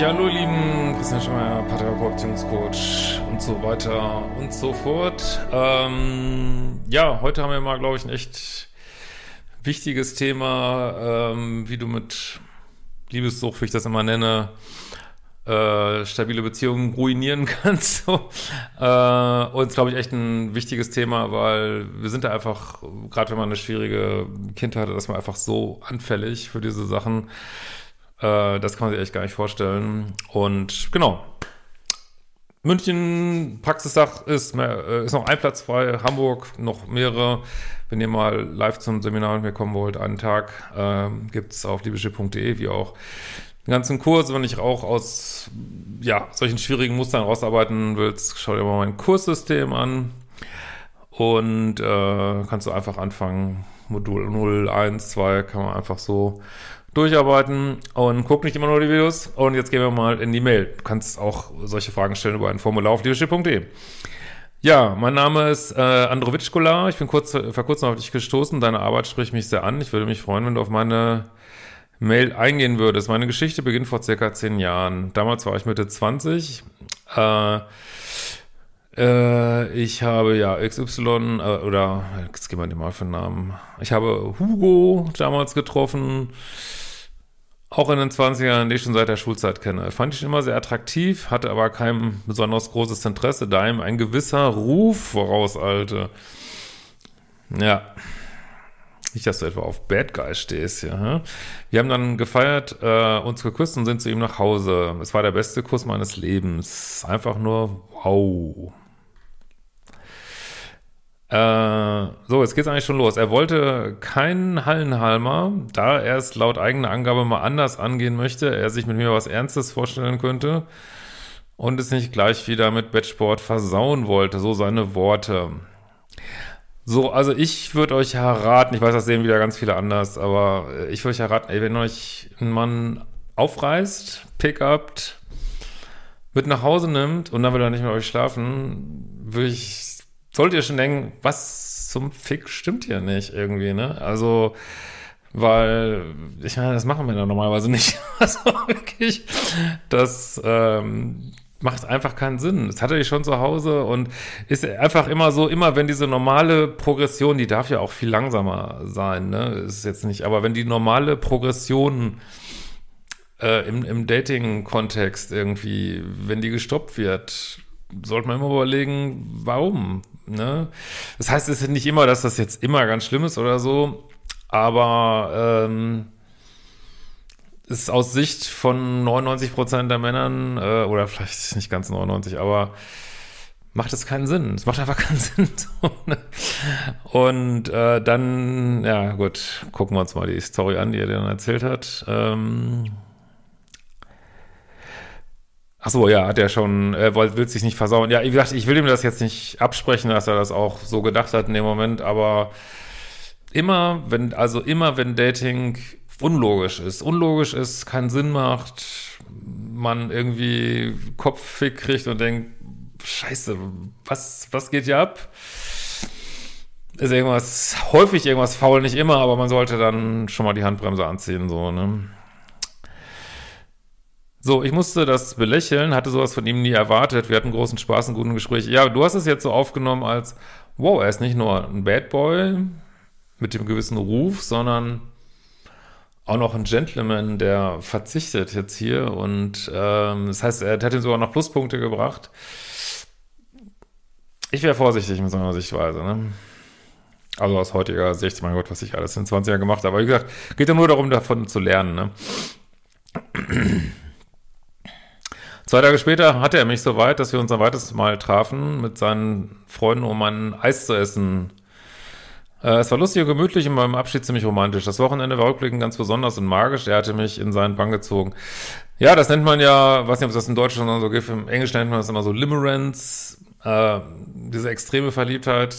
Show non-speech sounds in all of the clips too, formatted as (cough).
Ja, hallo lieben, Christian Schmeier, Paartherapeut, Beziehungscoach und so weiter und so fort. Ähm, ja, heute haben wir mal, glaube ich, ein echt wichtiges Thema, ähm, wie du mit Liebessucht, wie ich das immer nenne, äh, stabile Beziehungen ruinieren (laughs) kannst. So. Äh, und glaube ich, echt ein wichtiges Thema, weil wir sind da einfach, gerade wenn man eine schwierige Kindheit hat, ist man einfach so anfällig für diese Sachen. Äh, das kann man sich echt gar nicht vorstellen. Und genau. München, Praxistag ist, äh, ist noch ein Platz frei, Hamburg noch mehrere. Wenn ihr mal live zum Seminar mit mir kommen wollt, einen Tag, äh, gibt auf liebeschiff.de, wie auch den ganzen Kurs. Wenn ich auch aus ja, solchen schwierigen Mustern rausarbeiten willst, schau dir mal mein Kurssystem an. Und äh, kannst du einfach anfangen. Modul 0, 1, 2 kann man einfach so durcharbeiten und guck nicht immer nur die Videos. Und jetzt gehen wir mal in die Mail. Du kannst auch solche Fragen stellen über ein Formular auf leadership.de. Ja, mein Name ist äh, Androvic. Ich bin kurz, vor kurzem auf dich gestoßen. Deine Arbeit spricht mich sehr an. Ich würde mich freuen, wenn du auf meine Mail eingehen würdest. Meine Geschichte beginnt vor circa zehn Jahren. Damals war ich Mitte 20. Äh, äh, ich habe ja XY äh, oder jetzt gehen wir dir mal für einen Namen. Ich habe Hugo damals getroffen auch in den 20ern, die ich schon seit der Schulzeit kenne. Fand ich immer sehr attraktiv, hatte aber kein besonders großes Interesse, da ihm ein gewisser Ruf vorauseilte. Ja. Nicht, dass du etwa auf Bad Guy stehst. Hm? Wir haben dann gefeiert, äh, uns geküsst und sind zu ihm nach Hause. Es war der beste Kuss meines Lebens. Einfach nur wow. Äh, so, jetzt geht's eigentlich schon los. Er wollte keinen Hallenhalmer, da er es laut eigener Angabe mal anders angehen möchte, er sich mit mir was Ernstes vorstellen könnte und es nicht gleich wieder mit Bettsport versauen wollte, so seine Worte. So, also ich würde euch erraten, ich weiß, das sehen wieder ganz viele anders, aber ich würde euch erraten, ey, wenn euch ein Mann aufreißt, pickupt, mit nach Hause nimmt und dann will er nicht mit euch schlafen, würde ich solltet ihr schon denken, was zum Fick stimmt hier nicht irgendwie, ne? Also, weil, ich meine, das machen wir da normalerweise nicht. (laughs) Also wirklich, das ähm, macht einfach keinen Sinn. Das hatte ich schon zu Hause und ist einfach immer so, immer wenn diese normale Progression, die darf ja auch viel langsamer sein, ne? Ist jetzt nicht, aber wenn die normale Progression äh, im, im Dating-Kontext irgendwie, wenn die gestoppt wird, sollte man immer überlegen, warum? Ne? Das heißt, es ist nicht immer, dass das jetzt immer ganz schlimm ist oder so, aber ähm, ist aus Sicht von 99 Prozent der Männern, äh, oder vielleicht nicht ganz 99, aber macht es keinen Sinn. Es macht einfach keinen (laughs) Sinn. Ne? Und äh, dann, ja gut, gucken wir uns mal die Story an, die er dann erzählt hat. Ähm, Ach so, ja, hat er schon, er will, will sich nicht versauen. Ja, wie gesagt, ich will ihm das jetzt nicht absprechen, dass er das auch so gedacht hat in dem Moment, aber immer, wenn, also immer, wenn Dating unlogisch ist, unlogisch ist, keinen Sinn macht, man irgendwie Kopffick kriegt und denkt, scheiße, was, was geht hier ab? Ist irgendwas, häufig irgendwas faul, nicht immer, aber man sollte dann schon mal die Handbremse anziehen, so, ne? So, ich musste das belächeln, hatte sowas von ihm nie erwartet. Wir hatten großen Spaß und guten Gespräch. Ja, du hast es jetzt so aufgenommen als, wow, er ist nicht nur ein Bad Boy mit dem gewissen Ruf, sondern auch noch ein Gentleman, der verzichtet jetzt hier. Und ähm, das heißt, er hat ihm sogar noch Pluspunkte gebracht. Ich wäre vorsichtig mit so einer Sichtweise, ne? Also aus heutiger Sicht, mein Gott, was ich alles in 20 Jahren gemacht habe. Aber wie gesagt, geht ja nur darum, davon zu lernen, ne? Zwei Tage später hatte er mich so weit, dass wir uns ein weiteres Mal trafen mit seinen Freunden, um ein Eis zu essen. Äh, es war lustig und gemütlich und beim Abschied ziemlich romantisch. Das Wochenende war rückblickend ganz besonders und magisch. Er hatte mich in seinen Bann gezogen. Ja, das nennt man ja, weiß nicht, ob es das in Deutschland so gibt, im Englischen nennt man das immer so Limerence, äh, diese extreme Verliebtheit.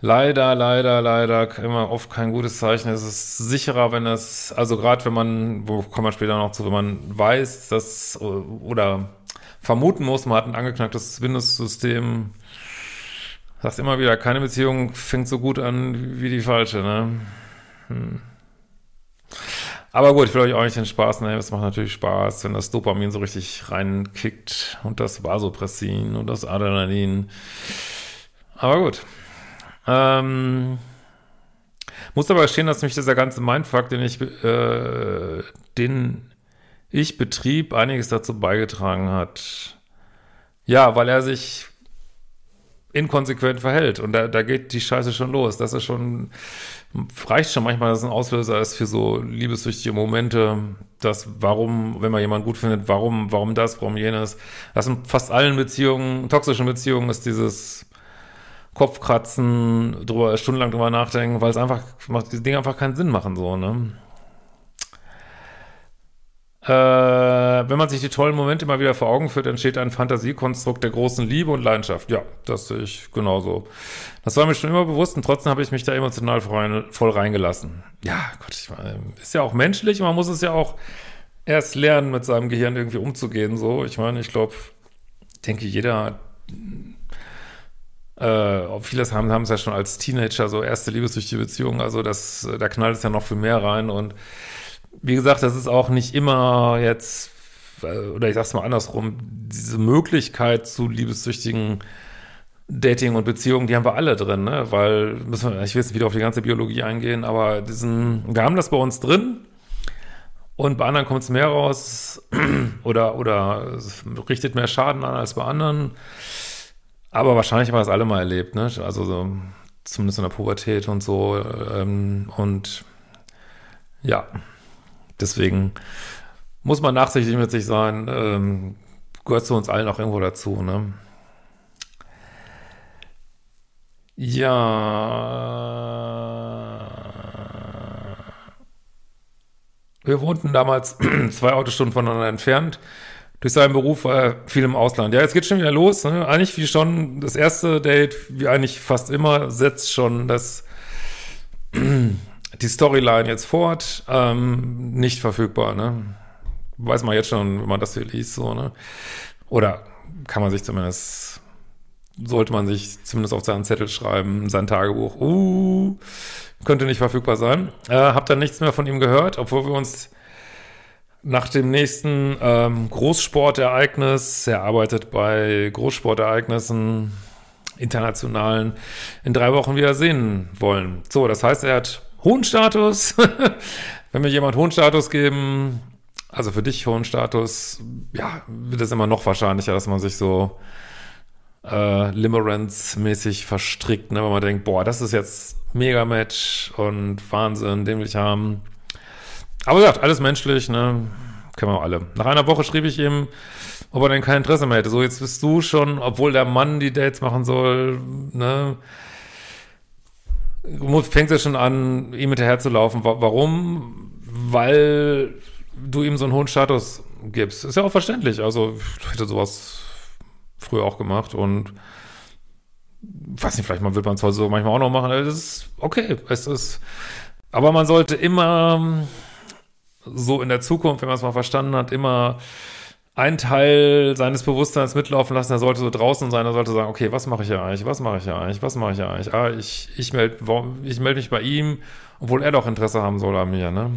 Leider, leider, leider immer oft kein gutes Zeichen. Es ist sicherer, wenn es, also gerade wenn man, wo kommen wir später noch zu, wenn man weiß, dass oder vermuten muss, man hat ein angeknacktes Windows-System. Sagt immer wieder, keine Beziehung fängt so gut an wie die falsche, ne? Hm. Aber gut, ich will euch auch nicht den Spaß nehmen. Es macht natürlich Spaß, wenn das Dopamin so richtig reinkickt und das Vasopressin und das Adrenalin. Aber gut. Ähm, muss aber stehen, dass mich dieser ganze Mindfuck, den ich, äh, den ich betrieb, einiges dazu beigetragen hat. Ja, weil er sich inkonsequent verhält und da, da geht die Scheiße schon los. Das ist schon, reicht schon manchmal, dass ein Auslöser ist für so liebessüchtige Momente, dass warum, wenn man jemanden gut findet, warum, warum das, warum jenes. Das in fast allen Beziehungen, toxischen Beziehungen ist dieses Kopfkratzen, drüber, stundenlang drüber nachdenken, weil es einfach, macht diese Dinge einfach keinen Sinn machen, so, ne? Äh, wenn man sich die tollen Momente immer wieder vor Augen führt, entsteht ein Fantasiekonstrukt der großen Liebe und Leidenschaft. Ja, das sehe ich genauso. Das war mir schon immer bewusst und trotzdem habe ich mich da emotional voll reingelassen. Ja, Gott, ich meine, ist ja auch menschlich, man muss es ja auch erst lernen, mit seinem Gehirn irgendwie umzugehen, so. Ich meine, ich glaube, denke, jeder äh, vieles haben, es ja schon als Teenager, so erste liebessüchtige Beziehungen, also das, da knallt es ja noch viel mehr rein und wie gesagt, das ist auch nicht immer jetzt, äh, oder ich sag's mal andersrum, diese Möglichkeit zu liebessüchtigen Dating und Beziehungen, die haben wir alle drin, ne? Weil, müssen wir, ich will jetzt wieder auf die ganze Biologie eingehen, aber diesen, wir haben das bei uns drin und bei anderen kommt es mehr raus (clears throat) oder, oder richtet mehr Schaden an als bei anderen. Aber wahrscheinlich haben wir das alle mal erlebt, ne? Also so, zumindest in der Pubertät und so. Ähm, und ja, deswegen muss man nachsichtig mit sich sein. Ähm, gehört zu uns allen auch irgendwo dazu, ne? Ja. Wir wohnten damals (clears throat) zwei Autostunden voneinander entfernt durch seinen Beruf war er viel im Ausland. Ja, jetzt geht schon wieder los. Ne? Eigentlich wie schon das erste Date, wie eigentlich fast immer, setzt schon das (clears throat) die Storyline jetzt fort. Ähm, nicht verfügbar, ne? Weiß man jetzt schon, wenn man das hier liest, so, ne? Oder kann man sich zumindest, sollte man sich zumindest auf seinen Zettel schreiben, sein Tagebuch, uh, könnte nicht verfügbar sein. Äh, hab dann nichts mehr von ihm gehört, obwohl wir uns nach dem nächsten ähm, Großsportereignis, er arbeitet bei Großsportereignissen, internationalen, in drei Wochen wieder sehen wollen. So, das heißt, er hat hohen Status. (laughs) Wenn mir jemand hohen Status geben, also für dich hohen Status, ja, wird es immer noch wahrscheinlicher, dass man sich so äh, Limerence-mäßig verstrickt, ne? wenn man denkt, boah, das ist jetzt Mega-Match und Wahnsinn, den will ich haben. Aber gesagt, alles menschlich, ne? Kennen wir alle. Nach einer Woche schrieb ich ihm, ob er denn kein Interesse mehr hätte. So, jetzt bist du schon, obwohl der Mann die Dates machen soll, ne? Fängt er schon an, ihm hinterher zu laufen. Warum? Weil du ihm so einen hohen Status gibst. Ist ja auch verständlich. Also, ich hätte sowas früher auch gemacht und weiß nicht, vielleicht wird man es heute so manchmal auch noch machen. Das ist okay. Es ist, aber man sollte immer so in der Zukunft, wenn man es mal verstanden hat, immer ein Teil seines Bewusstseins mitlaufen lassen. Er sollte so draußen sein, er sollte sagen, okay, was mache ich ja eigentlich, was mache ich ja eigentlich, was mache ich ja eigentlich? Ah, ich, ich melde ich meld mich bei ihm, obwohl er doch Interesse haben soll an mir, ne?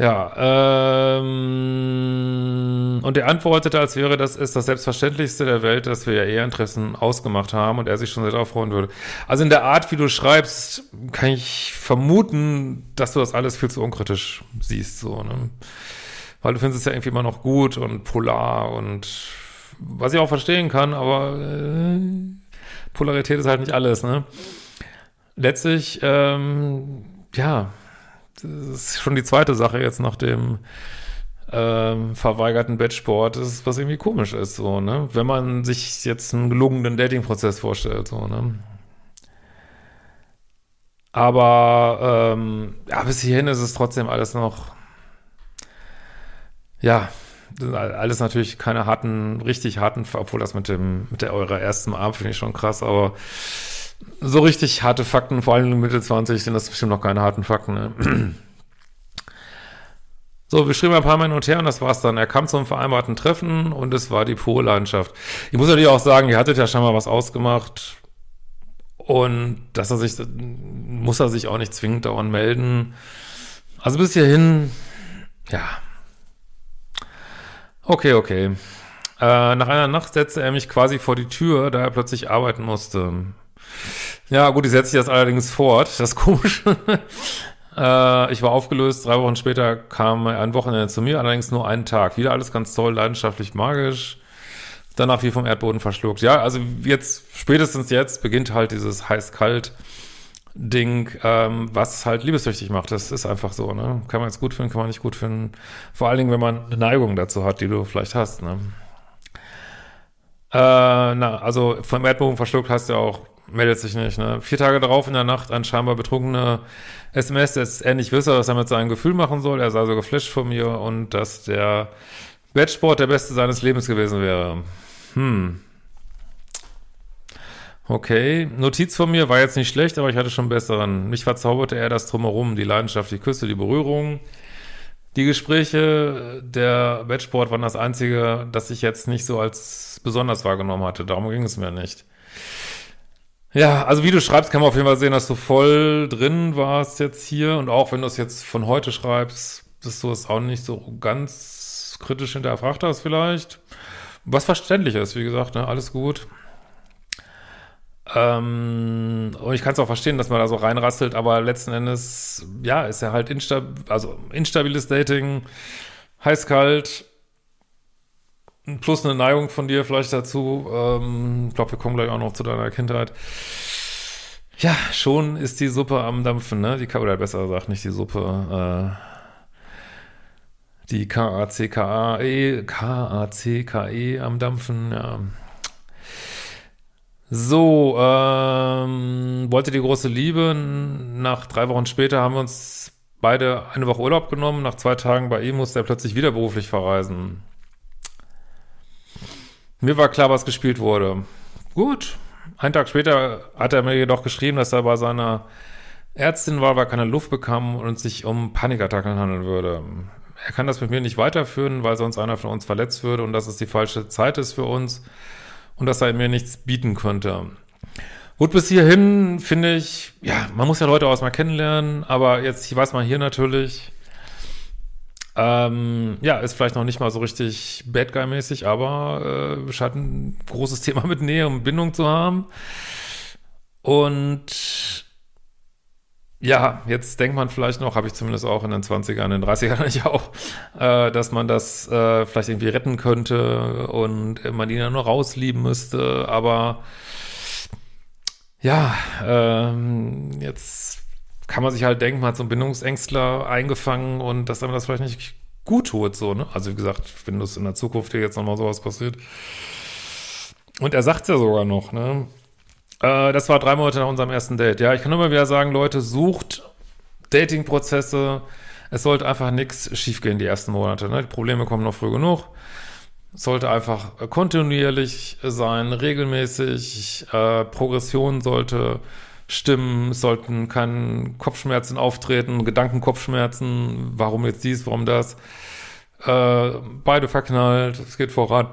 Ja, ähm, und er antwortete, als wäre das ist das Selbstverständlichste der Welt, dass wir ja eher Interessen ausgemacht haben und er sich schon sehr darauf freuen würde. Also in der Art, wie du schreibst, kann ich vermuten, dass du das alles viel zu unkritisch siehst, so, ne? Weil du findest es ja irgendwie immer noch gut und polar und was ich auch verstehen kann, aber äh, Polarität ist halt nicht alles, ne? letztlich, ähm, ja, das ist schon die zweite Sache jetzt nach dem ähm, verweigerten Bettsport, ist was irgendwie komisch ist, so, ne? Wenn man sich jetzt einen gelungenen Dating-Prozess vorstellt, so, ne? Aber ähm, ja, bis hierhin ist es trotzdem alles noch, ja, alles natürlich keine harten, richtig harten, obwohl das mit dem, mit der eurer ersten Abend finde ich schon krass, aber so richtig harte Fakten, vor allem Mitte 20 sind das bestimmt noch keine harten Fakten, ne? So, wir schrieben ein paar Mal hin und her und das war's dann. Er kam zum vereinbarten Treffen und es war die pure Leidenschaft. Ich muss natürlich auch sagen, ihr hattet ja schon mal was ausgemacht und dass er sich, muss er sich auch nicht zwingend dauernd melden. Also bis hierhin, ja. Okay, okay. Äh, nach einer Nacht setzte er mich quasi vor die Tür, da er plötzlich arbeiten musste. Ja, gut, ich setze sich das allerdings fort. Das ist komisch. (laughs) Äh, ich war aufgelöst, drei Wochen später kam ein Wochenende zu mir, allerdings nur einen Tag. Wieder alles ganz toll, leidenschaftlich, magisch. Danach wie vom Erdboden verschluckt. Ja, also jetzt, spätestens jetzt beginnt halt dieses heiß-kalt Ding, ähm, was halt liebessüchtig macht. Das ist einfach so, ne? Kann man jetzt gut finden, kann man nicht gut finden. Vor allen Dingen, wenn man eine Neigung dazu hat, die du vielleicht hast, ne? Äh, na, also vom Erdboden verschluckt heißt ja auch, meldet sich nicht, ne? Vier Tage darauf in der Nacht ein scheinbar betrunkener SMS, dass er nicht wisse, was er mit seinem Gefühl machen soll. Er sei so geflasht von mir und dass der Wettsport der beste seines Lebens gewesen wäre. Hm. Okay, Notiz von mir war jetzt nicht schlecht, aber ich hatte schon besseren. Mich verzauberte er das drumherum, die Leidenschaft, die Küsse, die Berührung. Die Gespräche, der Wettsport waren das einzige, das ich jetzt nicht so als besonders wahrgenommen hatte. Darum ging es mir nicht. Ja, also wie du schreibst, kann man auf jeden Fall sehen, dass du voll drin warst jetzt hier. Und auch wenn du es jetzt von heute schreibst, dass du es auch nicht so ganz kritisch hinterfragt hast vielleicht. Was verständlich ist, wie gesagt, ne? alles gut. Ähm, und ich kann es auch verstehen, dass man da so reinrasselt, aber letzten Endes, ja, ist ja halt instab also instabiles Dating, heiß-kalt, plus eine Neigung von dir vielleicht dazu. Ähm, ich glaube, wir kommen gleich auch noch zu deiner Kindheit. Ja, schon ist die Suppe am Dampfen, ne? Die, oder besser gesagt, nicht die Suppe, äh, die K-A-C-K-A-E, K-A-C-K-E am Dampfen, ja. So, ähm, wollte die große Liebe. Nach drei Wochen später haben wir uns beide eine Woche Urlaub genommen. Nach zwei Tagen bei ihm musste er plötzlich wieder beruflich verreisen. Mir war klar, was gespielt wurde. Gut. Einen Tag später hat er mir jedoch geschrieben, dass er bei seiner Ärztin war, weil er keine Luft bekam und sich um Panikattacken handeln würde. Er kann das mit mir nicht weiterführen, weil sonst einer von uns verletzt würde und dass es die falsche Zeit ist für uns und dass er mir nichts bieten könnte. Gut, bis hierhin finde ich, ja, man muss ja Leute auch mal kennenlernen, aber jetzt weiß man hier natürlich, ähm, ja, ist vielleicht noch nicht mal so richtig Bad Guy-mäßig, aber äh, scheint ein großes (laughs) Thema mit Nähe und Bindung zu haben. Und ja, jetzt denkt man vielleicht noch, habe ich zumindest auch in den 20ern, in den 30ern (laughs) ich auch, äh, dass man das äh, vielleicht irgendwie retten könnte und man ihn ja nur rauslieben müsste, aber ja, ähm, jetzt kann man sich halt denken, man hat so einen Bindungsängstler eingefangen und dass einem das vielleicht nicht gut tut, so, ne? Also wie gesagt, wenn das in der Zukunft hier jetzt nochmal sowas passiert. Und er sagt ja sogar noch, ne? Äh, das war drei Monate nach unserem ersten Date. Ja, ich kann immer wieder sagen, Leute, sucht Datingprozesse. Es sollte einfach nichts schiefgehen die ersten Monate. Ne? Die Probleme kommen noch früh genug. Es sollte einfach kontinuierlich sein, regelmäßig. Äh, Progression sollte Stimmen, es sollten keine Kopfschmerzen auftreten, Gedankenkopfschmerzen, warum jetzt dies, warum das. Äh, beide verknallt, es geht voran.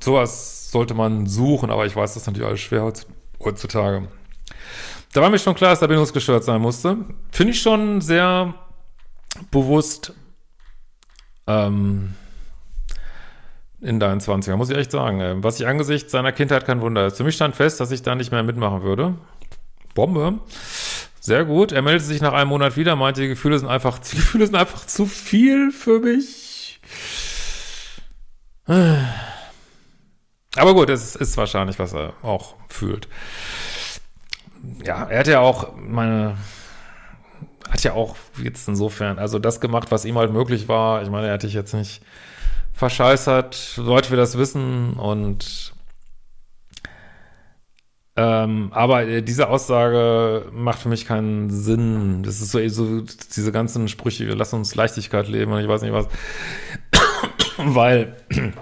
Sowas sollte man suchen, aber ich weiß, das ist natürlich alles schwer heutzutage. Da war mir schon klar, dass der bindungsgestört sein musste. Finde ich schon sehr bewusst ähm, in deinen 20er, muss ich echt sagen. Was ich angesichts seiner Kindheit kein Wunder ist. Für mich stand fest, dass ich da nicht mehr mitmachen würde. Bombe. Sehr gut. Er meldete sich nach einem Monat wieder, meinte, die Gefühle sind einfach, die Gefühle sind einfach zu viel für mich. Aber gut, es ist wahrscheinlich, was er auch fühlt. ja, er hat ja auch meine, hat ja auch jetzt insofern, also das gemacht, was ihm halt möglich war. Ich meine, er hätte ich jetzt nicht verscheißert, Leute wir das wissen und ähm, aber äh, diese Aussage macht für mich keinen Sinn. Das ist so, so diese ganzen Sprüche, lassen uns Leichtigkeit leben und ich weiß nicht was. (coughs) Weil (coughs)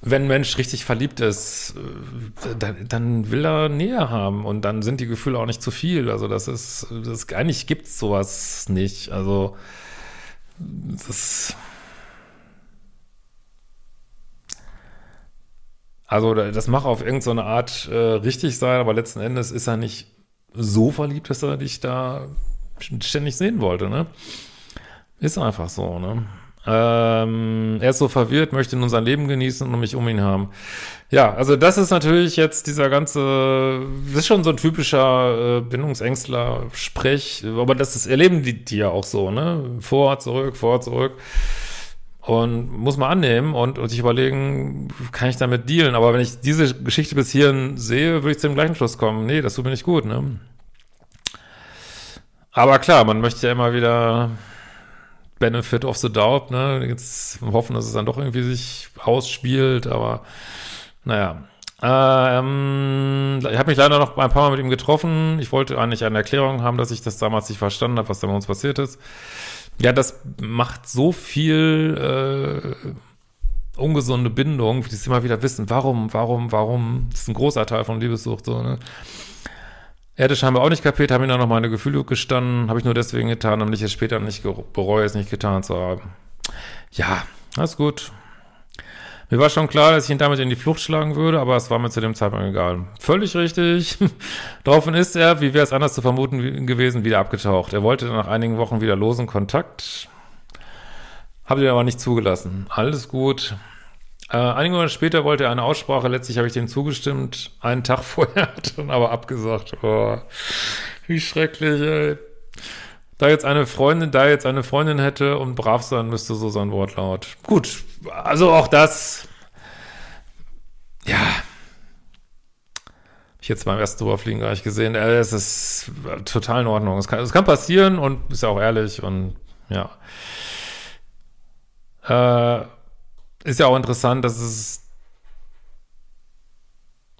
wenn ein Mensch richtig verliebt ist, äh, dann, dann, will er Nähe haben und dann sind die Gefühle auch nicht zu viel. Also das ist, das, eigentlich gibt es sowas nicht. Also das Also das mag auf irgendeine Art äh, richtig sein, aber letzten Endes ist er nicht so verliebt, dass er dich da ständig sehen wollte, ne? Ist einfach so, ne? Ähm, er ist so verwirrt, möchte nun sein Leben genießen und mich um ihn haben. Ja, also das ist natürlich jetzt dieser ganze, das ist schon so ein typischer äh, Bindungsängstler-Sprech, aber das ist, erleben die, die ja auch so, ne? Vor, zurück, vor, zurück. Und muss man annehmen und, und sich überlegen, kann ich damit dealen? Aber wenn ich diese Geschichte bis hierhin sehe, würde ich zu dem gleichen Schluss kommen. Nee, das tut mir nicht gut, ne? Aber klar, man möchte ja immer wieder Benefit of the Doubt, ne? Jetzt hoffen, dass es dann doch irgendwie sich ausspielt, aber naja. Ähm, ich habe mich leider noch ein paar Mal mit ihm getroffen. Ich wollte eigentlich eine Erklärung haben, dass ich das damals nicht verstanden habe, was da bei uns passiert ist. Ja, das macht so viel äh, ungesunde Bindung, die sie immer wieder wissen, warum, warum, warum. Das ist ein großer Teil von Liebessucht, so, ne? Er hätte scheinbar auch nicht kapiert, habe ihm dann noch meine Gefühle gestanden, habe ich nur deswegen getan, damit ich es später nicht bereue, es nicht getan zu haben. Ja, alles gut. Mir war schon klar, dass ich ihn damit in die Flucht schlagen würde, aber es war mir zu dem Zeitpunkt egal. Völlig richtig. (laughs) Daraufhin ist er, wie wäre es anders zu vermuten gewesen, wieder abgetaucht. Er wollte nach einigen Wochen wieder losen Kontakt. Habe ihn aber nicht zugelassen. Alles gut. Äh, einige Monate später wollte er eine Aussprache. Letztlich habe ich dem zugestimmt. Einen Tag (laughs) vorher hat er dann aber abgesagt. Oh, wie schrecklich, ey. Da jetzt eine Freundin, da jetzt eine Freundin hätte und brav sein müsste, so sein Wortlaut. Gut, also auch das, ja, habe ich jetzt beim ersten Drüberfliegen gar nicht gesehen. Äh, es ist total in Ordnung. Es kann, es kann passieren und ist ja auch ehrlich und ja. Äh, ist ja auch interessant, dass es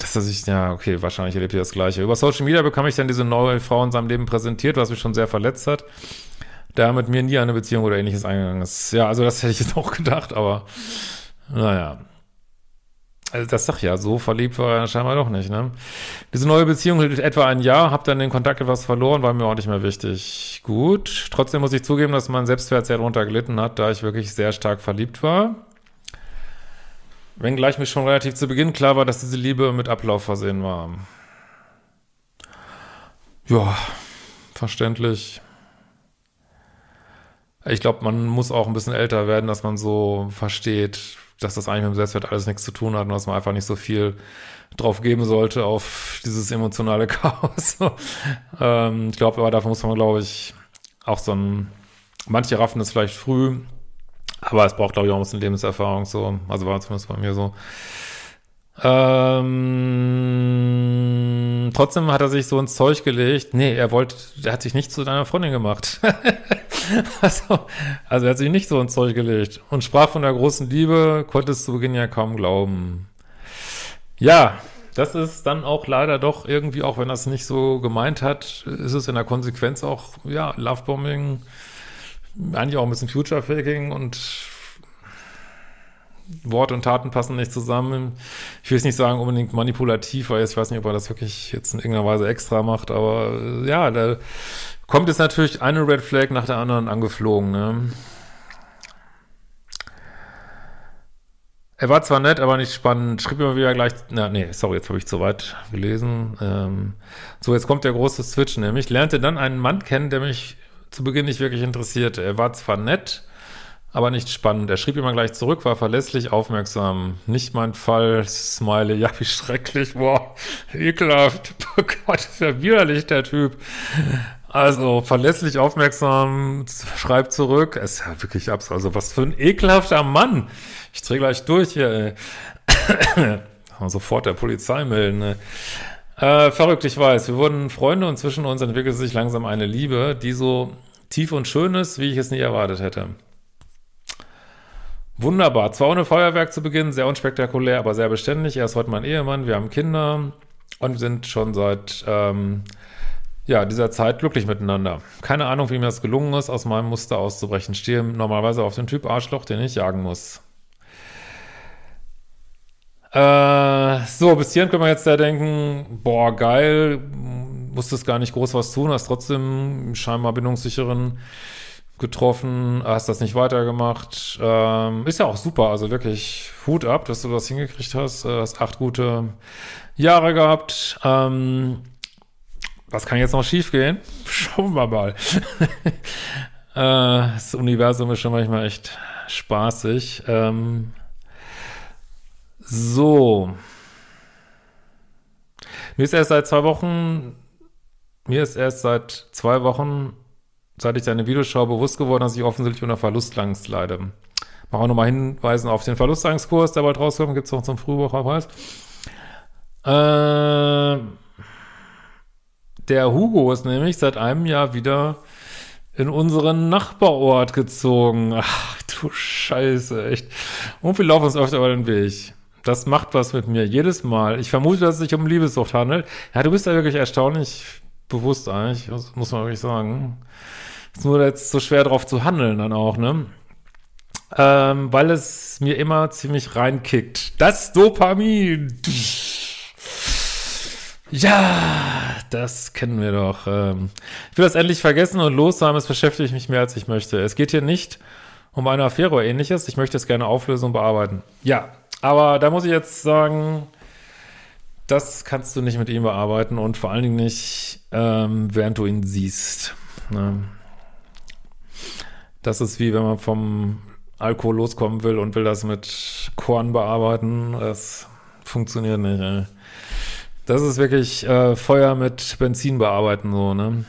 dass er sich, ja, okay, wahrscheinlich erlebt er das Gleiche. Über Social Media bekam ich dann diese neue Frau in seinem Leben präsentiert, was mich schon sehr verletzt hat. Da mit mir nie eine Beziehung oder ähnliches eingegangen ist. Ja, also das (laughs) hätte ich jetzt auch gedacht, aber naja. Also das sag ja, so verliebt war er scheinbar doch nicht, ne? Diese neue Beziehung hielt etwa ein Jahr, hab dann den Kontakt etwas verloren, war mir auch nicht mehr wichtig. Gut, trotzdem muss ich zugeben, dass mein Selbstwert sehr darunter gelitten hat, da ich wirklich sehr stark verliebt war. Wenngleich mir schon relativ zu Beginn klar war, dass diese Liebe mit Ablauf versehen war. Ja, verständlich. Ich glaube, man muss auch ein bisschen älter werden, dass man so versteht, dass das eigentlich mit dem Selbstwert alles nichts zu tun hat und dass man einfach nicht so viel drauf geben sollte auf dieses emotionale (laughs) Chaos. ähm, ich glaube, aber dafür muss man, glaube ich, auch so ein, manche raffen das vielleicht früh, aber es braucht, glaube ich, auch ein bisschen Lebenserfahrung, so. Also war zumindest bei mir so. Ähm, trotzdem hat er sich so ins Zeug gelegt. Nee, er wollte, er hat sich nicht zu deiner Freundin gemacht. (laughs) also, also er hat sich nicht so ins Zeug gelegt und sprach von der großen Liebe, konnte es zu Beginn ja kaum glauben. Ja, das ist dann auch leider doch irgendwie, auch wenn er es nicht so gemeint hat, ist es in der Konsequenz auch, ja, Lovebombing, eigentlich auch ein bisschen Future-Faking und Wort und Taten passen nicht zusammen. Ich will es nicht sagen unbedingt manipulativ, weil ich weiß nicht, ob er das wirklich jetzt in irgendeiner Weise extra macht, aber äh, ja, da kommt jetzt natürlich eine Red Flag nach der anderen angeflogen. Ne? Er war zwar nett, aber nicht spannend. Schrieb immer wieder gleich, na, nee, sorry, jetzt habe ich zu weit gelesen. Ähm, so, jetzt kommt der große Switch, nämlich lernte dann einen Mann kennen, der mich zu Beginn nicht wirklich interessiert. Er war zwar nett, aber nicht spannend. Er schrieb immer gleich zurück, war verlässlich, aufmerksam. Nicht mein Fall, Smiley. (laughs) Ja, wie schrecklich, boah, ekelhaft. (laughs) Oh Gott, ist ja widerlich, der Typ. Also, verlässlich, aufmerksam, schreibt zurück. Ist ja wirklich absurd. Also, was für ein ekelhafter Mann. Ich drehe gleich durch hier, ey. (coughs) Sofort der Polizei melden, ne? Äh, verrückt, ich weiß. Wir wurden Freunde und zwischen uns entwickelte sich langsam eine Liebe, die so tief und schön ist, wie ich es nie erwartet hätte. Wunderbar. Zwar ohne Feuerwerk zu Beginn, sehr unspektakulär, aber sehr beständig. Er ist heute mein Ehemann, wir haben Kinder und sind schon seit ähm, ja, dieser Zeit glücklich miteinander. Keine Ahnung, wie mir das gelungen ist, aus meinem Muster auszubrechen. Stehe normalerweise auf den Typ Arschloch, den ich jagen muss. Äh, so, bis hierhin können wir jetzt da denken, boah, geil, musstest gar nicht groß was tun, hast trotzdem scheinbar bindungssicheren getroffen, hast das nicht weitergemacht. Ähm, ist ja auch super, also wirklich Hut ab, dass du das hingekriegt hast. Äh, hast acht gute Jahre gehabt. Ähm, was kann jetzt noch schiefgehen? (laughs) Schauen wir mal. (laughs) äh, das Universum ist schon manchmal echt spaßig. Ähm, so. Mir ist erst seit zwei Wochen, mir ist erst seit zwei Wochen, seit ich deine Videoschau bewusst geworden, dass ich offensichtlich unter Verlustangst leide. Mach auch nochmal hinweisen auf den Verlustangstkurs, der bald rauskommt, gibt es auch zum Frühbucherpreis. Äh, der Hugo ist nämlich seit einem Jahr wieder in unseren Nachbarort gezogen. Ach du Scheiße, echt. Und wir laufen uns öfter über den Weg. Das macht was mit mir jedes Mal. Ich vermute, dass es sich um Liebessucht handelt. Ja, du bist da wirklich erstaunlich bewusst eigentlich, muss man wirklich sagen. Ist nur jetzt so schwer drauf zu handeln dann auch, ne? Ähm, weil es mir immer ziemlich reinkickt. Das Dopamin. Ja, das kennen wir doch. Ähm, ich will das endlich vergessen und los haben. Es beschäftigt mich mehr, als ich möchte. Es geht hier nicht um eine Affäre oder ähnliches. Ich möchte es gerne auflösen und bearbeiten. Ja, aber da muss ich jetzt sagen, das kannst du nicht mit ihm bearbeiten und vor allen Dingen nicht, ähm, während du ihn siehst. Ne? Das ist wie wenn man vom Alkohol loskommen will und will das mit Korn bearbeiten. Das funktioniert nicht. Ey. Das ist wirklich äh, Feuer mit Benzin bearbeiten, so, ne?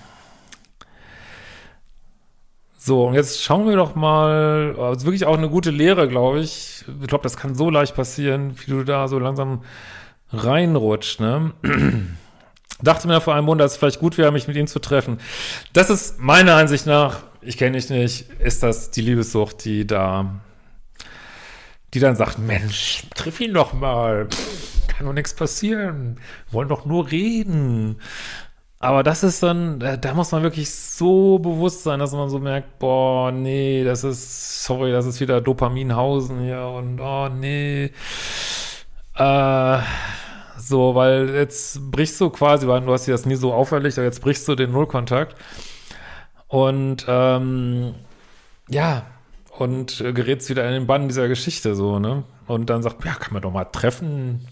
So, und jetzt schauen wir doch mal, also wirklich auch eine gute Lehre, glaube ich. Ich glaube, das kann so leicht passieren, wie du da so langsam reinrutscht, ne? (clears throat) Dachte mir vor einem Monat, dass es vielleicht gut wäre, mich mit ihm zu treffen. Das ist meiner Ansicht nach, ich kenne dich nicht, ist das die Liebessucht, die da, die dann sagt, Mensch, triff ihn doch mal, Pff, kann doch nichts passieren, wollen doch nur reden. Aber das ist dann, da, da, muss man wirklich so bewusst sein, dass man so merkt, boah, nee, das ist, sorry, das ist wieder Dopaminhausen hier und oh, nee. Äh, so, weil jetzt brichst du quasi, weil du hast dir das nie so auferlegt, aber jetzt brichst du den Nullkontakt. Und ähm, ja, und äh, gerätst wieder in den Bann dieser Geschichte so, ne? Und dann sagt, ja, kann man doch mal treffen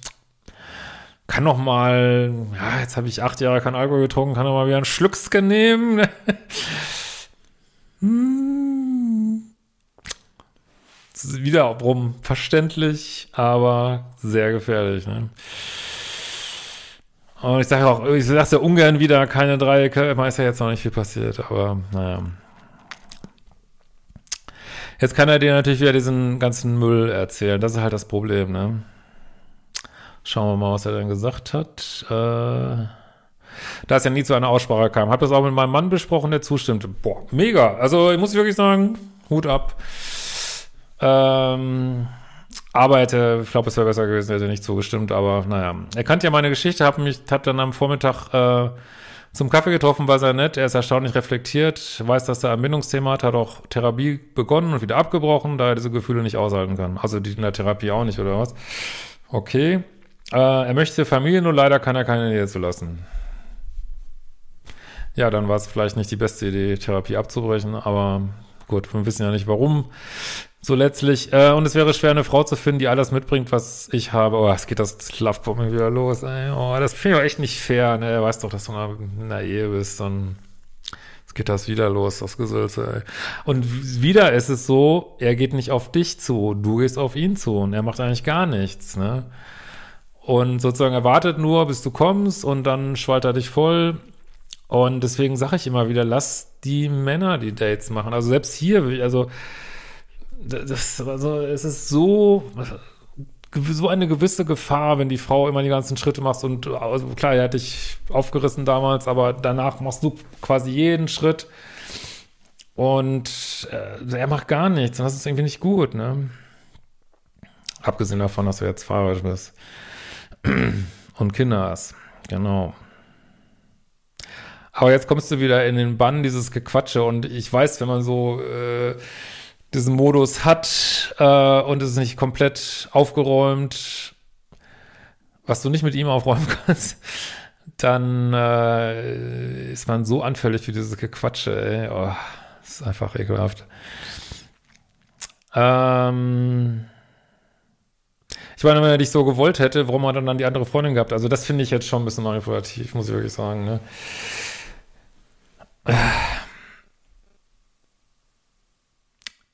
kann noch mal, ja, jetzt habe ich acht Jahre kein Alkohol getrunken, kann noch mal wieder ein Schlückschen nehmen. (laughs) hm. Wiederum verständlich, aber sehr gefährlich. Ne? Und ich sage auch, ich sage ja ungern wieder, keine Dreiecke, immer ist ja jetzt noch nicht viel passiert, aber naja. Jetzt kann er dir natürlich wieder diesen ganzen Müll erzählen, das ist halt das Problem, ne? Schauen wir mal, was er dann gesagt hat. Äh, da es ja nie zu einer Aussprache kam. Hab das auch mit meinem Mann besprochen, der zustimmte. Boah, mega. Also, ich muss wirklich sagen, Hut ab. Ähm, aber hätte, ich glaube, es wäre besser gewesen, hätte nicht zugestimmt, aber naja. Er kannte ja meine Geschichte, hab mich, hab dann am Vormittag äh, zum Kaffee getroffen, war sehr nett. Er ist erstaunlich reflektiert, weiß, dass er ein Bindungsthema hat, hat auch Therapie begonnen und wieder abgebrochen, da er diese Gefühle nicht aushalten kann. Also die in der Therapie auch nicht, oder was? Okay. Äh, er möchte Familie, nur leider kann er keine Nähe zu lassen. Ja, dann war es vielleicht nicht die beste Idee, Therapie abzubrechen, aber gut, wir wissen ja nicht warum. So letztlich, äh, und es wäre schwer, eine Frau zu finden, die alles mitbringt, was ich habe. Oh, es geht das Lovebombing wieder los, ey. Oh, das finde ich auch echt nicht fair, ne? Er weiß doch, dass du in einer Ehe bist, dann geht das wieder los, das Gesülze, ey. Und wieder ist es so, er geht nicht auf dich zu, du gehst auf ihn zu und er macht eigentlich gar nichts, ne? Und sozusagen erwartet nur, bis du kommst und dann schwallt er dich voll. Und deswegen sage ich immer wieder, lass die Männer die Dates machen. Also selbst hier, also das, also es ist so so eine gewisse Gefahr, wenn die Frau immer die ganzen Schritte macht und also klar, er hat dich aufgerissen damals, aber danach machst du quasi jeden Schritt und äh, er macht gar nichts und das ist irgendwie nicht gut, ne? Abgesehen davon, dass du jetzt fahrerisch bist (clears throat) und Kinder hast, genau. Aber jetzt kommst du wieder in den Bann dieses Gequatsche und ich weiß, wenn man so äh, diesen Modus hat äh, und es ist nicht komplett aufgeräumt, was du nicht mit ihm aufräumen (laughs) kannst, dann äh, ist man so anfällig für dieses Gequatsche, ey. Oh, ist einfach ekelhaft. Ähm ich meine, wenn er dich so gewollt hätte, warum hat er dann die andere Freundin gehabt? Also das finde ich jetzt schon ein bisschen manipulativ, muss ich wirklich sagen. Ne?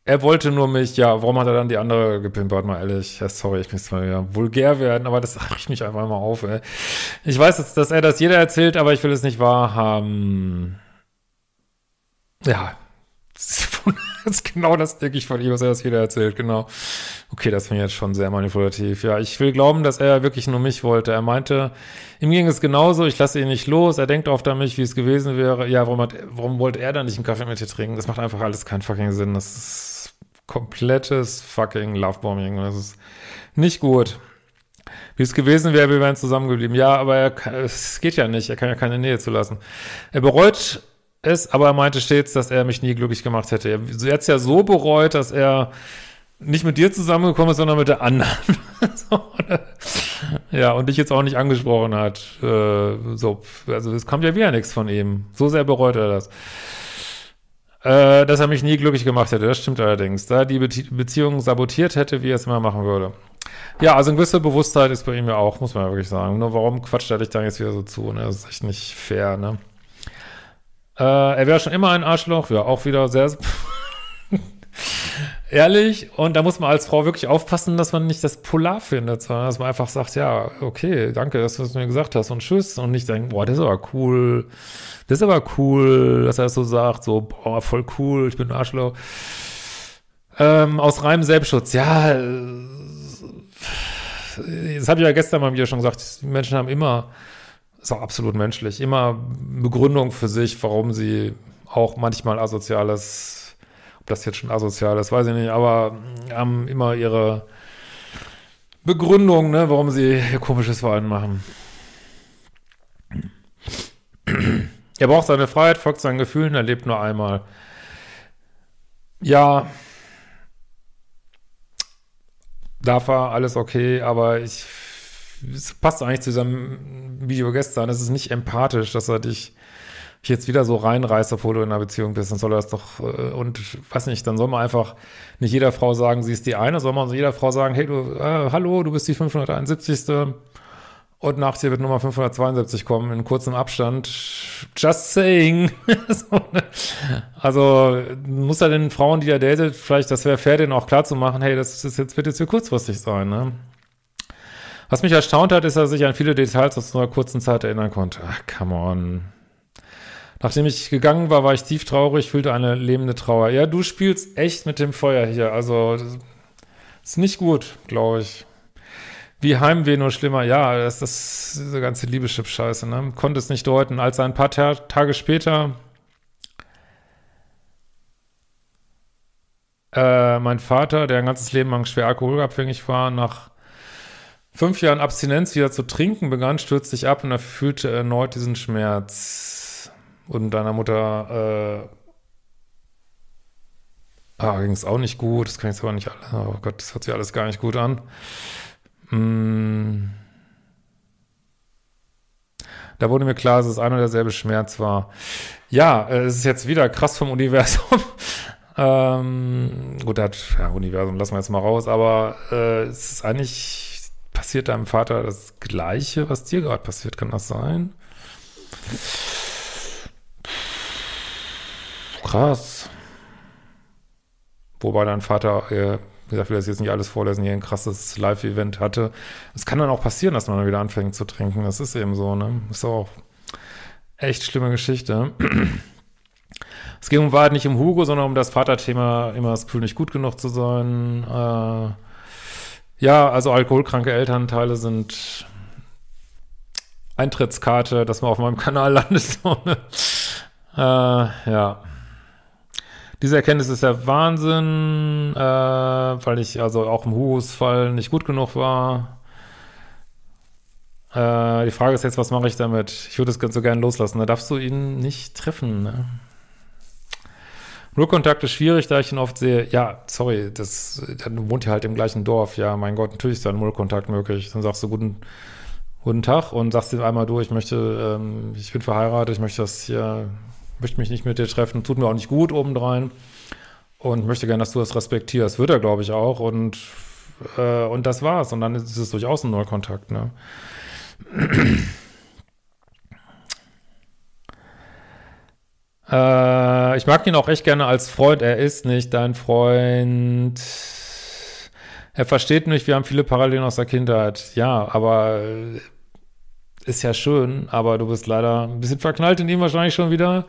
Er wollte nur mich, ja, warum hat er dann die andere gepimpert, mal ehrlich? Ja, sorry, ich muss mal wieder vulgär werden, aber das riecht mich einfach mal auf, ey. Ich weiß, dass, dass er das jeder erzählt, aber ich will es nicht wahrhaben. Ja, (laughs) das ist genau das, denke ich, von ihm, was er das jeder erzählt, genau. Okay, das finde ich jetzt schon sehr manipulativ. Ja, ich will glauben, dass er wirklich nur mich wollte. Er meinte, ihm ging es genauso, ich lasse ihn nicht los, er denkt oft an mich, wie es gewesen wäre. Ja, warum, hat, warum wollte er dann nicht einen Kaffee mit dir trinken? Das macht einfach alles keinen fucking Sinn. Das ist komplettes fucking Lovebombing. Das ist nicht gut. Wie es gewesen wäre, wir wären zusammengeblieben. Ja, aber er, es geht ja nicht. Er kann ja keine Nähe zulassen. Er bereut es, aber er meinte stets, dass er mich nie glücklich gemacht hätte. Er, hat es ja so bereut, dass er nicht mit dir zusammengekommen ist, sondern mit der anderen. (laughs) ja, und dich jetzt auch nicht angesprochen hat. Äh, so, also es kommt ja wieder nichts von ihm. So sehr bereut er das äh, dass er mich nie glücklich gemacht hätte. Das stimmt allerdings. Da die Be Beziehung sabotiert hätte, wie er es immer machen würde. Ja, also eine gewisse Bewusstheit ist bei ihm ja auch, muss man ja wirklich sagen. Nur warum quatscht er dich dann jetzt wieder so zu? Ne? Das ist echt nicht fair, ne? Äh, er wäre schon immer ein Arschloch, ja, auch wieder sehr (laughs) ehrlich. Und da muss man als Frau wirklich aufpassen, dass man nicht das Polar findet, sondern dass man einfach sagt, ja, okay, danke, dass du es mir gesagt hast und tschüss. Und nicht denken, boah, das ist aber cool das ist aber cool, dass er das so sagt, so, boah, voll cool, ich bin ein Arschloch. Ähm, aus reinem Selbstschutz, ja, äh, das habe ich ja gestern mal wieder schon gesagt, die Menschen haben immer, ist auch absolut menschlich, immer Begründung für sich, warum sie auch manchmal asoziales, ob das jetzt schon asozial ist, weiß ich nicht, aber haben immer ihre Begründung, ne, warum sie komisches Verhalten machen. (clears throat) Er braucht seine Freiheit, folgt seinen Gefühlen, er lebt nur einmal. Ja, darf er, alles okay, aber ich, es passt eigentlich zu seinem Video gestern. Es ist nicht empathisch, dass er dich jetzt wieder so reinreißt, obwohl du in einer Beziehung bist. Dann soll er das doch, äh, und weiß nicht, dann soll man einfach nicht jeder Frau sagen, sie ist die eine, soll man jeder Frau sagen, hey, du, äh, hallo, du bist die 571. Und nach dir wird Nummer 572 kommen, in kurzem Abstand. Just saying. (laughs) Ne? also muss er den Frauen, die er datet, vielleicht, das wäre fair, denen auch klar zu machen, hey, das, ist jetzt, wird jetzt hier kurzfristig sein. Ne? Was mich erstaunt hat, ist, dass sich an viele Details aus einer kurzen Zeit erinnern konnte. Ach, come on. Nachdem ich gegangen war, war ich tief traurig, fühlte eine lebende Trauer. Ja, du spielst echt mit dem Feuer hier. Also, ist nicht gut, glaube ich. Wie Heimweh nur schlimmer. Ja, das ist diese ganze Liebeschip-Scheiße, ne? Konnte es nicht deuten. Als ein paar Ta Tage später äh, mein Vater, der ein ganzes Leben lang schwer alkoholabhängig war, nach fünf Jahren Abstinenz wieder zu trinken begann, stürzte sich ab und er fühlte erneut diesen Schmerz. Und deiner Mutter äh, ah, ging es auch nicht gut. Das kann ich aber nicht alles. Oh Gott, das hört sich alles gar nicht gut an. Mm. Da wurde mir klar, dass es ein und derselbe Schmerz war. Ja, äh, es ist jetzt wieder krass vom Universum. (laughs) ähm, gut, hat, ja, Universum lassen wir jetzt mal raus, aber äh, es ist eigentlich passiert deinem Vater das Gleiche, was dir gerade passiert. Kann das sein? Krass. Wobei dein Vater äh, wie gesagt, will das jetzt nicht alles vorlesen, hier ein krasses Live-Event hatte. Es kann dann auch passieren, dass man dann wieder anfängt zu trinken. Das ist eben so, ne? Ist auch echt schlimme Geschichte. Es ging um Wahrheit nicht um Hugo, sondern um das Vaterthema, immer das Gefühl, nicht gut genug zu sein. Äh, Ja, also alkoholkranke Elternteile sind Eintrittskarte, dass man auf meinem (laughs) Kanal landet. äh, ja. Diese Erkenntnis ist der Wahnsinn, äh, weil ich also auch im Hugos Fall nicht gut genug war. Äh, die Frage ist jetzt, was mache ich damit? Ich würde es ganz so gerne loslassen. Da darfst du ihn nicht treffen. Ne? Nullkontakt ist schwierig, da ich ihn oft sehe. Ja, sorry, das, dann wohnt ihr halt im gleichen Dorf. Ja, mein Gott, natürlich ist da ein Nullkontakt möglich. Dann sagst du guten, guten Tag und sagst ihm einmal durch, ich möchte, ähm, ich bin verheiratet, ich möchte das hier möchte mich nicht mit dir treffen, tut mir auch nicht gut obendrein und möchte gerne, dass du das respektierst. Wird er, glaube ich, auch und, äh, und das war's. Und dann ist es durchaus ein Neukontakt, ne? (clears throat) äh, ich mag ihn auch echt gerne als Freund. Er ist nicht dein Freund. Er versteht mich, wir haben viele Parallelen aus der Kindheit. Ja, aber ist ja schön, aber du bist leider ein bisschen verknallt in ihm wahrscheinlich schon wieder.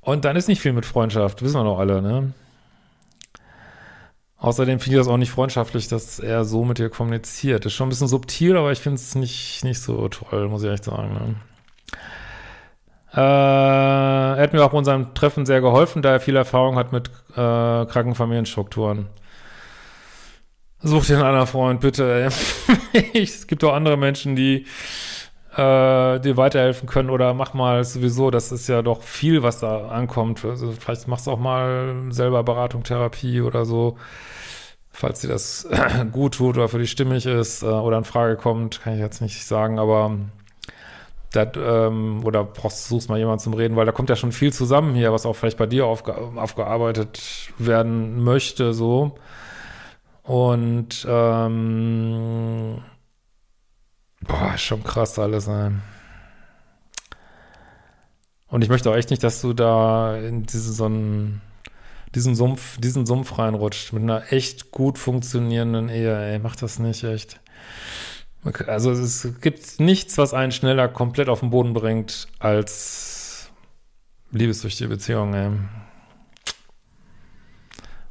Und dann ist nicht viel mit Freundschaft, wissen wir doch alle, ne? Außerdem finde ich das auch nicht freundschaftlich, dass er so mit dir kommuniziert. Ist schon ein bisschen subtil, aber ich finde es nicht, nicht so toll, muss ich echt sagen. Ne? Äh, er hat mir auch bei unserem Treffen sehr geholfen, da er viel Erfahrung hat mit äh, kranken Familienstrukturen. Such dir einen anderen Freund, bitte. (laughs) es gibt auch andere Menschen, die äh, dir weiterhelfen können oder mach mal sowieso, das ist ja doch viel, was da ankommt. Also vielleicht machst du auch mal selber Beratung, Therapie oder so, falls dir das (clears throat) gut tut oder für dich stimmig ist äh, oder in Frage kommt, kann ich jetzt nicht sagen, aber dat, ähm, oder brauchst, suchst mal jemanden zum Reden, weil da kommt ja schon viel zusammen hier, was auch vielleicht bei dir aufge aufgearbeitet werden möchte, so. Und ähm, Boah, schon krass alles, ne? Und ich möchte auch echt nicht, dass du da in diese, so einen, diesen Sumpf, diesen Sumpf reinrutscht mit einer echt gut funktionierenden Ehe, ey, mach das nicht, echt. Also es gibt nichts, was einen schneller komplett auf den Boden bringt, als liebessüchtige Beziehungen.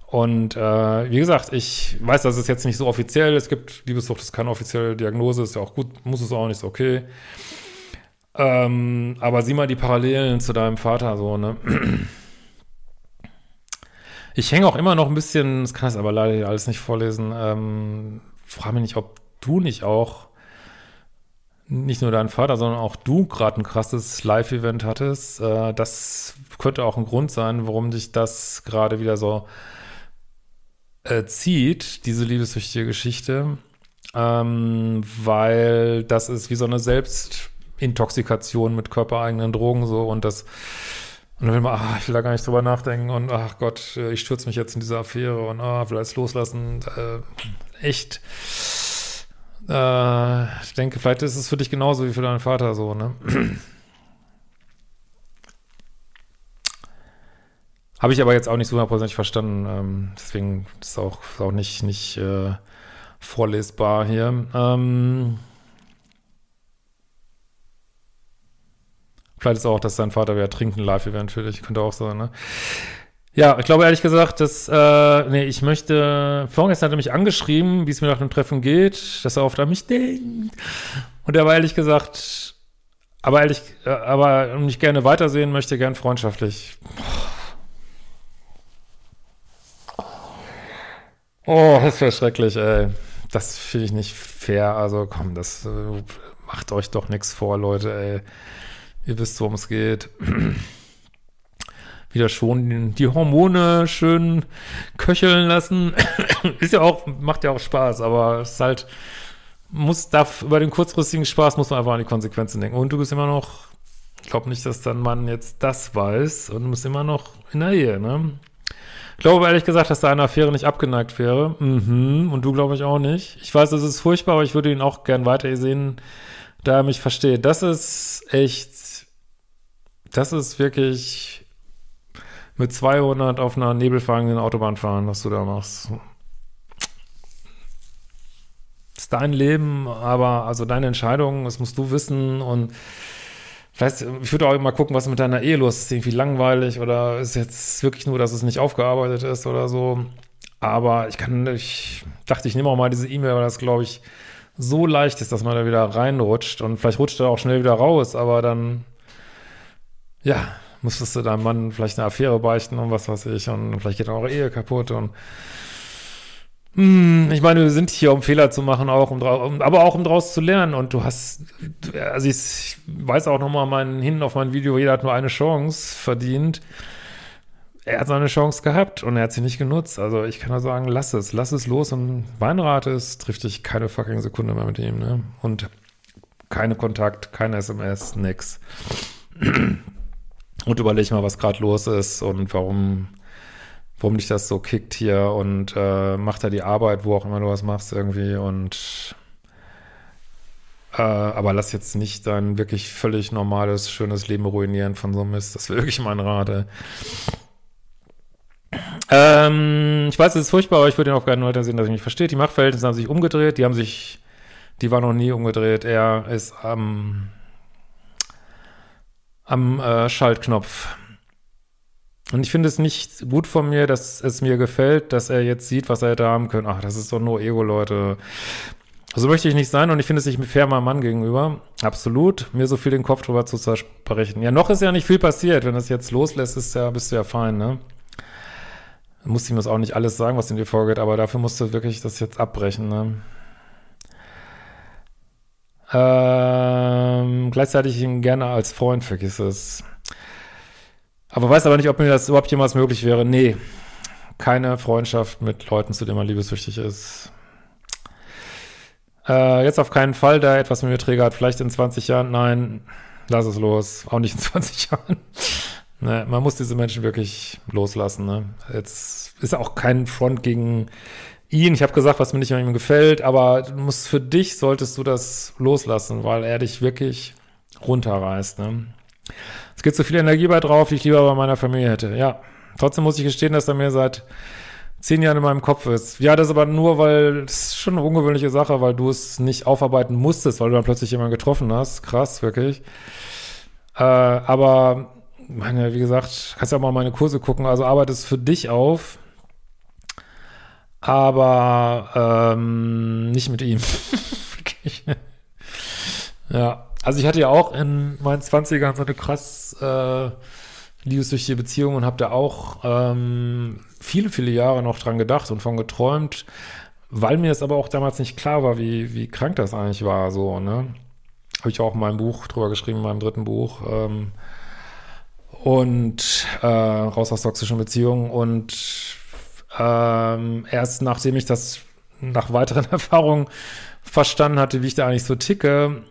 Und äh, wie gesagt, ich weiß, dass es jetzt nicht so offiziell Es gibt Liebessucht, ist keine offizielle Diagnose, ist ja auch gut, muss es auch nicht, ist okay. Ähm, aber sieh mal die Parallelen zu deinem Vater so, ne? Ich hänge auch immer noch ein bisschen, das kann ich aber leider alles nicht vorlesen, ähm, frage mich nicht, ob du nicht auch, nicht nur dein Vater, sondern auch du gerade ein krasses Live-Event hattest. Äh, das könnte auch ein Grund sein, warum dich das gerade wieder so äh, zieht, diese liebessüchtige Geschichte, ähm, weil das ist wie so eine Selbstintoxikation mit körpereigenen Drogen so und das und dann will man, ah, ich will da gar nicht drüber nachdenken und ach Gott, ich stürze mich jetzt in diese Affäre und ah, vielleicht loslassen. Äh, echt. Äh, ich denke, vielleicht ist es für dich genauso wie für deinen Vater so, ne? Habe ich aber jetzt auch nicht so hundertprozentig verstanden. Ähm, deswegen ist es auch, auch nicht, nicht äh, vorlesbar hier. Ähm, vielleicht ist auch, dass sein Vater wieder trinken Live-Event für dich. Könnte auch sein, ne? Ja, ich glaube ehrlich gesagt, dass, äh, nee, ich möchte, vorgestern hat er mich angeschrieben, wie es mir nach dem Treffen geht, dass er oft an mich denkt. Und er war ehrlich gesagt, aber ehrlich, äh, aber mich gerne weitersehen möchte, gern freundschaftlich. Oh, das wäre schrecklich, ey. Das finde ich nicht fair. Also komm, das äh, macht euch doch nichts vor, Leute, ey. Ihr wisst, worum es geht. Wieder schon die, Hormone schön köcheln lassen. (coughs) ist ja auch, macht ja auch Spaß, aber es ist halt, muss, darf, über den kurzfristigen Spaß muss man einfach an die Konsequenzen denken. Und du bist immer noch, ich glaube nicht, dass dein Mann jetzt das weiß und du bist immer noch in der Ehe, ne? Ich glaube ehrlich gesagt, dass deine Affäre nicht abgeneigt wäre. Mhm. Und du glaube ich auch nicht. Ich weiß, es ist furchtbar, aber ich würde ihn auch gern weiter sehen, da er mich versteht. Das ist echt, das ist wirklich mit 200 auf einer nebelfangenden Autobahn fahren, was du da machst. Das ist dein Leben, aber also deine Entscheidung, das musst du wissen und Vielleicht, ich würde auch mal gucken, was mit deiner Ehe los ist. Ist irgendwie langweilig oder ist jetzt wirklich nur, dass es nicht aufgearbeitet ist oder so. Aber ich kann, ich dachte, ich nehme auch mal diese E-Mail, weil das, glaube ich, so leicht ist, dass man da wieder reinrutscht und vielleicht rutscht er auch schnell wieder raus, aber dann, ja, müsstest du deinem Mann vielleicht eine Affäre beichten und was weiß ich und vielleicht geht auch Ehe kaputt und hm, ich meine, wir sind hier, um Fehler zu machen, auch um aber auch um draus zu lernen. Und du hast, also ich weiß auch nochmal meinen hin auf mein Video, jeder hat nur eine Chance verdient. Er hat seine Chance gehabt und er hat sie nicht genutzt. Also ich kann nur sagen, lass es, lass es los und Weinrate ist, trifft dich keine fucking Sekunde mehr mit ihm, ne? Und keine Kontakt, keine SMS, nix. Und überleg mal, was gerade los ist und warum warum dich das so kickt hier und äh, macht da die Arbeit, wo auch immer du was machst irgendwie und äh, aber lass jetzt nicht dein wirklich völlig normales, schönes Leben ruinieren von so Mist. Das wäre wirklich mein Rate. Ähm, ich weiß, es ist furchtbar, aber ich würde ihn auch gerne weiter sehen, dass ich mich verstehe. Die Machtverhältnisse haben sich umgedreht, die haben sich, die waren noch nie umgedreht. Er ist am, am äh, Schaltknopf und ich finde es nicht gut von mir, dass es mir gefällt, dass er jetzt sieht, was er hätte haben können. Ach, das ist doch nur Ego, Leute. So möchte ich nicht sein und ich finde es nicht fair meinem Mann gegenüber. Absolut. Mir so viel den Kopf drüber zu zersprechen. Ja, noch ist ja nicht viel passiert. Wenn das jetzt loslässt, ist ja, bist du ja fein, ne? Musste ihm das auch nicht alles sagen, was in dir vorgeht, aber dafür musst du wirklich das jetzt abbrechen, ne? Ähm, gleichzeitig ihn gerne als Freund vergiss es. Aber weiß aber nicht, ob mir das überhaupt jemals möglich wäre. Nee, keine Freundschaft mit Leuten, zu denen man liebessüchtig ist. Äh, jetzt auf keinen Fall, da etwas mit mir triggert. Vielleicht in 20 Jahren. Nein, lass es los. Auch nicht in 20 (laughs) Jahren. ne, man muss diese Menschen wirklich loslassen. Ne? Jetzt ist auch kein Front gegen ihn. Ich habe gesagt, was mir nicht an ihm gefällt, aber du musst für dich solltest du das loslassen, weil er dich wirklich runterreißt. Ne? Es geht so viel Energie bei drauf, die ich lieber bei meiner Familie hätte. Ja, trotzdem muss ich gestehen, dass er mir seit zehn Jahren in meinem Kopf ist. Ja, das ist aber nur, weil es ist schon eine ungewöhnliche Sache, weil du es nicht aufarbeiten musstest, weil du dann plötzlich jemanden getroffen hast. Krass, wirklich. Äh, aber, meine, wie gesagt, kannst ja auch mal meine Kurse gucken. Also arbeite es für dich auf, aber ähm, nicht mit ihm. (laughs) ja. Also ich hatte ja auch in meinen 20ern so eine krass äh, liebessüchtige Beziehung und habe da auch ähm, viele, viele Jahre noch dran gedacht und von geträumt, weil mir es aber auch damals nicht klar war, wie, wie krank das eigentlich war, so, ne? Habe ich auch in meinem Buch drüber geschrieben, in meinem dritten Buch. Ähm, und äh, raus aus toxischen Beziehungen. Und ähm, erst nachdem ich das nach weiteren (laughs) Erfahrungen verstanden hatte, wie ich da eigentlich so ticke,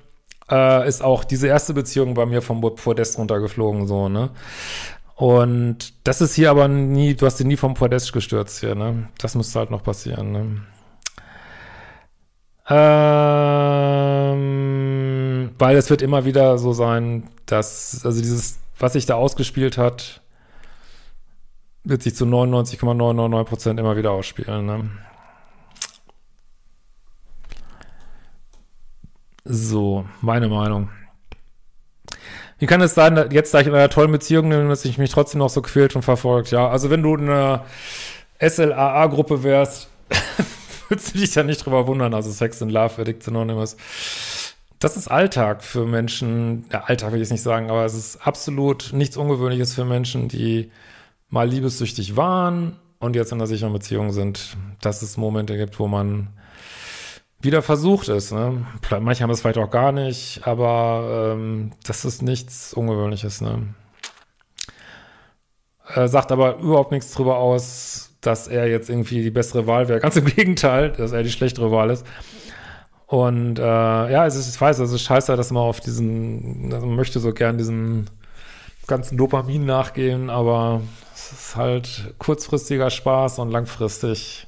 äh, ist auch diese erste Beziehung bei mir vom Podest runtergeflogen, so, ne? Und das ist hier aber nie, du hast sie nie vom Podest gestürzt hier, ne? Das müsste halt noch passieren, ne? Ähm, weil es wird immer wieder so sein, dass, also dieses, was sich da ausgespielt hat, wird sich zu 99,999 Prozent immer wieder ausspielen, ne? So, meine Meinung. Wie kann es sein, jetzt, da ich in einer tollen Beziehung bin, dass ich mich trotzdem noch so quält und verfolgt? Ja, also wenn du in einer SLAA-Gruppe wärst, (laughs) würdest du dich ja nicht drüber wundern. Also Sex and Love, Addict Anonymous. Das ist Alltag für Menschen. Ja, Alltag will ich es nicht sagen, aber es ist absolut nichts Ungewöhnliches für Menschen, die mal liebessüchtig waren und jetzt in einer sicheren Beziehung sind. Dass es Momente gibt, wo man wieder versucht ist. Ne? Manche haben es vielleicht auch gar nicht, aber ähm, das ist nichts Ungewöhnliches. Ne? Er sagt aber überhaupt nichts darüber aus, dass er jetzt irgendwie die bessere Wahl wäre. Ganz im (laughs) Gegenteil, dass er die schlechtere Wahl ist. Und äh, ja, es ist, ich weiß, es ist scheiße, dass man auf diesen, also man möchte so gern diesem ganzen Dopamin nachgehen, aber ist halt kurzfristiger Spaß und langfristig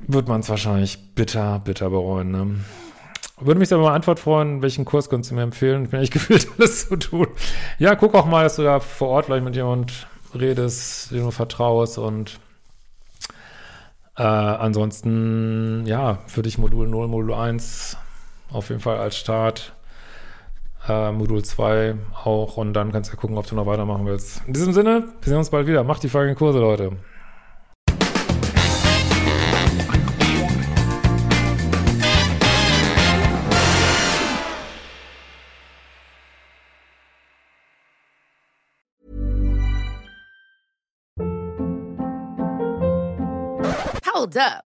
wird man es wahrscheinlich bitter, bitter bereuen. Ne? Würde mich aber mal Antwort freuen, welchen Kurs könntest du mir empfehlen? Ich bin echt gefühlt, alles zu tun. Ja, guck auch mal, dass du da vor Ort vielleicht mit jemand redest, dem du vertraust und äh, ansonsten, ja, für dich Modul 0, Modul 1 auf jeden Fall als Start äh, Modul 2 auch und dann kannst du ja gucken, ob du noch weitermachen willst. In diesem Sinne, wir sehen uns bald wieder. Macht die fucking Kurse, Leute. Hold up.